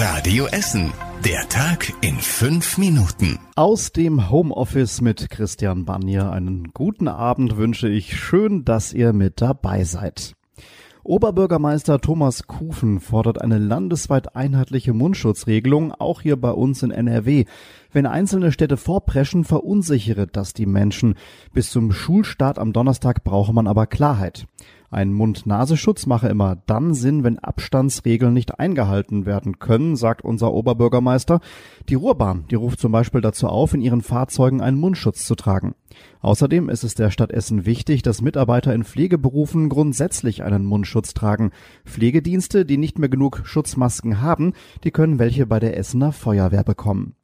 Radio Essen. Der Tag in fünf Minuten. Aus dem Homeoffice mit Christian Banier einen guten Abend wünsche ich. Schön, dass ihr mit dabei seid. Oberbürgermeister Thomas Kufen fordert eine landesweit einheitliche Mundschutzregelung, auch hier bei uns in NRW. Wenn einzelne Städte vorpreschen, verunsichere das die Menschen. Bis zum Schulstart am Donnerstag brauche man aber Klarheit. Ein Mund-Nasenschutz mache immer dann Sinn, wenn Abstandsregeln nicht eingehalten werden können, sagt unser Oberbürgermeister. Die Ruhrbahn, die ruft zum Beispiel dazu auf, in ihren Fahrzeugen einen Mundschutz zu tragen. Außerdem ist es der Stadt Essen wichtig, dass Mitarbeiter in Pflegeberufen grundsätzlich einen Mundschutz tragen. Pflegedienste, die nicht mehr genug Schutzmasken haben, die können welche bei der Essener Feuerwehr bekommen.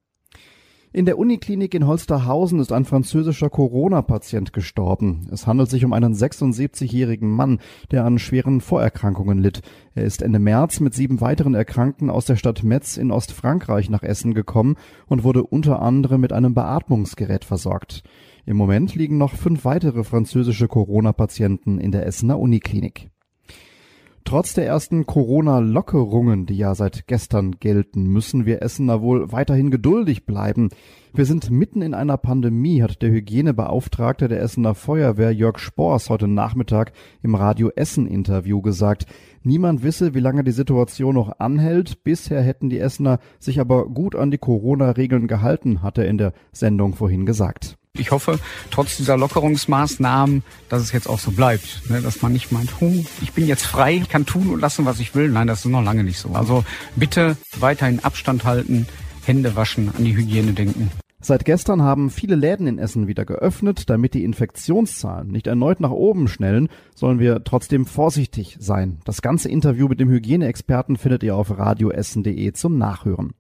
In der Uniklinik in Holsterhausen ist ein französischer Corona-Patient gestorben. Es handelt sich um einen 76-jährigen Mann, der an schweren Vorerkrankungen litt. Er ist Ende März mit sieben weiteren Erkrankten aus der Stadt Metz in Ostfrankreich nach Essen gekommen und wurde unter anderem mit einem Beatmungsgerät versorgt. Im Moment liegen noch fünf weitere französische Corona-Patienten in der Essener Uniklinik. Trotz der ersten Corona-Lockerungen, die ja seit gestern gelten, müssen wir Essener wohl weiterhin geduldig bleiben. Wir sind mitten in einer Pandemie, hat der Hygienebeauftragte der Essener Feuerwehr Jörg Spors heute Nachmittag im Radio Essen Interview gesagt. Niemand wisse, wie lange die Situation noch anhält. Bisher hätten die Essener sich aber gut an die Corona-Regeln gehalten, hat er in der Sendung vorhin gesagt. Ich hoffe, trotz dieser Lockerungsmaßnahmen, dass es jetzt auch so bleibt. Ne? Dass man nicht meint, hm, ich bin jetzt frei, ich kann tun und lassen, was ich will. Nein, das ist noch lange nicht so. Also bitte weiterhin Abstand halten, Hände waschen, an die Hygiene denken. Seit gestern haben viele Läden in Essen wieder geöffnet. Damit die Infektionszahlen nicht erneut nach oben schnellen, sollen wir trotzdem vorsichtig sein. Das ganze Interview mit dem Hygieneexperten findet ihr auf radioessen.de zum Nachhören.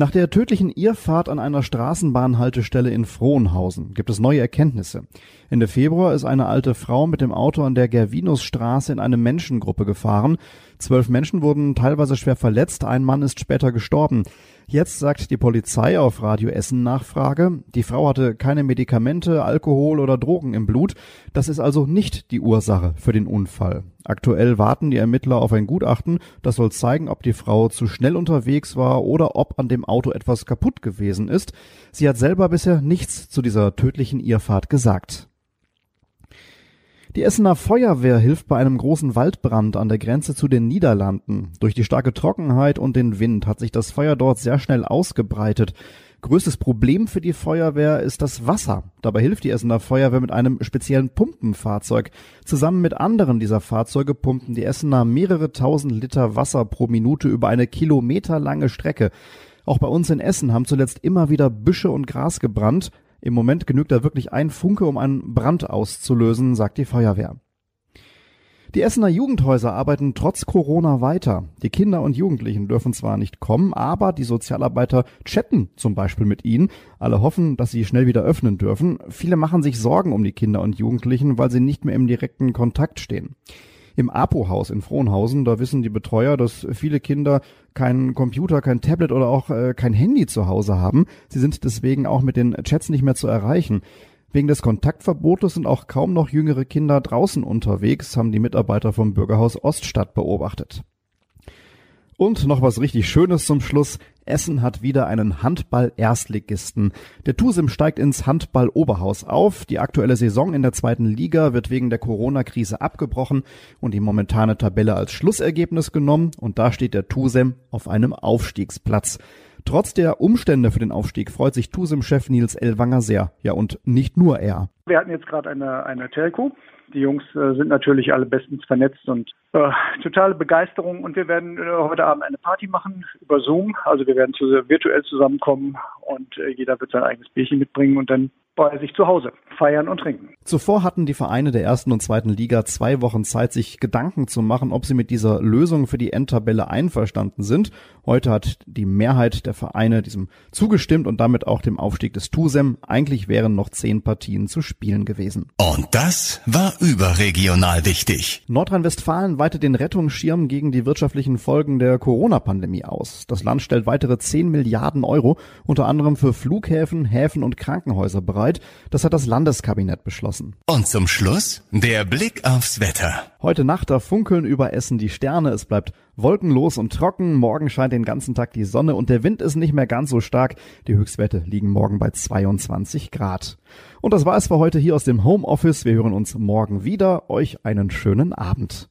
Nach der tödlichen Irrfahrt an einer Straßenbahnhaltestelle in Frohnhausen gibt es neue Erkenntnisse. Ende Februar ist eine alte Frau mit dem Auto an der Gervinusstraße in eine Menschengruppe gefahren. Zwölf Menschen wurden teilweise schwer verletzt, ein Mann ist später gestorben. Jetzt sagt die Polizei auf Radio Essen Nachfrage, die Frau hatte keine Medikamente, Alkohol oder Drogen im Blut. Das ist also nicht die Ursache für den Unfall. Aktuell warten die Ermittler auf ein Gutachten, das soll zeigen, ob die Frau zu schnell unterwegs war oder ob an dem Auto etwas kaputt gewesen ist. Sie hat selber bisher nichts zu dieser tödlichen Irrfahrt gesagt. Die Essener Feuerwehr hilft bei einem großen Waldbrand an der Grenze zu den Niederlanden. Durch die starke Trockenheit und den Wind hat sich das Feuer dort sehr schnell ausgebreitet. Größtes Problem für die Feuerwehr ist das Wasser. Dabei hilft die Essener Feuerwehr mit einem speziellen Pumpenfahrzeug. Zusammen mit anderen dieser Fahrzeuge pumpen die Essener mehrere tausend Liter Wasser pro Minute über eine kilometerlange Strecke. Auch bei uns in Essen haben zuletzt immer wieder Büsche und Gras gebrannt. Im Moment genügt da wirklich ein Funke, um einen Brand auszulösen, sagt die Feuerwehr. Die Essener Jugendhäuser arbeiten trotz Corona weiter. Die Kinder und Jugendlichen dürfen zwar nicht kommen, aber die Sozialarbeiter chatten zum Beispiel mit ihnen. Alle hoffen, dass sie schnell wieder öffnen dürfen. Viele machen sich Sorgen um die Kinder und Jugendlichen, weil sie nicht mehr im direkten Kontakt stehen. Im Apo-Haus in Frohnhausen, da wissen die Betreuer, dass viele Kinder keinen Computer, kein Tablet oder auch äh, kein Handy zu Hause haben. Sie sind deswegen auch mit den Chats nicht mehr zu erreichen. Wegen des Kontaktverbotes sind auch kaum noch jüngere Kinder draußen unterwegs, haben die Mitarbeiter vom Bürgerhaus Oststadt beobachtet. Und noch was richtig Schönes zum Schluss. Essen hat wieder einen Handball-Erstligisten. Der TUSIM steigt ins Handball-Oberhaus auf. Die aktuelle Saison in der zweiten Liga wird wegen der Corona-Krise abgebrochen und die momentane Tabelle als Schlussergebnis genommen. Und da steht der TUSIM auf einem Aufstiegsplatz. Trotz der Umstände für den Aufstieg freut sich TUSIM-Chef Nils Elwanger sehr. Ja, und nicht nur er. Wir hatten jetzt gerade eine, eine Telco. Die Jungs äh, sind natürlich alle bestens vernetzt und äh, totale Begeisterung. Und wir werden äh, heute Abend eine Party machen über Zoom. Also wir werden zu, virtuell zusammenkommen und äh, jeder wird sein eigenes Bierchen mitbringen und dann bei sich zu Hause feiern und trinken. Zuvor hatten die Vereine der ersten und zweiten Liga zwei Wochen Zeit, sich Gedanken zu machen, ob sie mit dieser Lösung für die Endtabelle einverstanden sind. Heute hat die Mehrheit der Vereine diesem zugestimmt und damit auch dem Aufstieg des TUSEM. Eigentlich wären noch zehn Partien zu spielen gewesen. Und das war überregional wichtig. Nordrhein-Westfalen weitet den Rettungsschirm gegen die wirtschaftlichen Folgen der Corona-Pandemie aus. Das Land stellt weitere 10 Milliarden Euro, unter anderem für Flughäfen, Häfen und Krankenhäuser bereit. Das hat das Landeskabinett beschlossen. Und zum Schluss der Blick aufs Wetter. Heute Nacht da funkeln über Essen die Sterne. Es bleibt Wolkenlos und trocken. Morgen scheint den ganzen Tag die Sonne und der Wind ist nicht mehr ganz so stark. Die Höchstwerte liegen morgen bei 22 Grad. Und das war es für heute hier aus dem Homeoffice. Wir hören uns morgen wieder. Euch einen schönen Abend.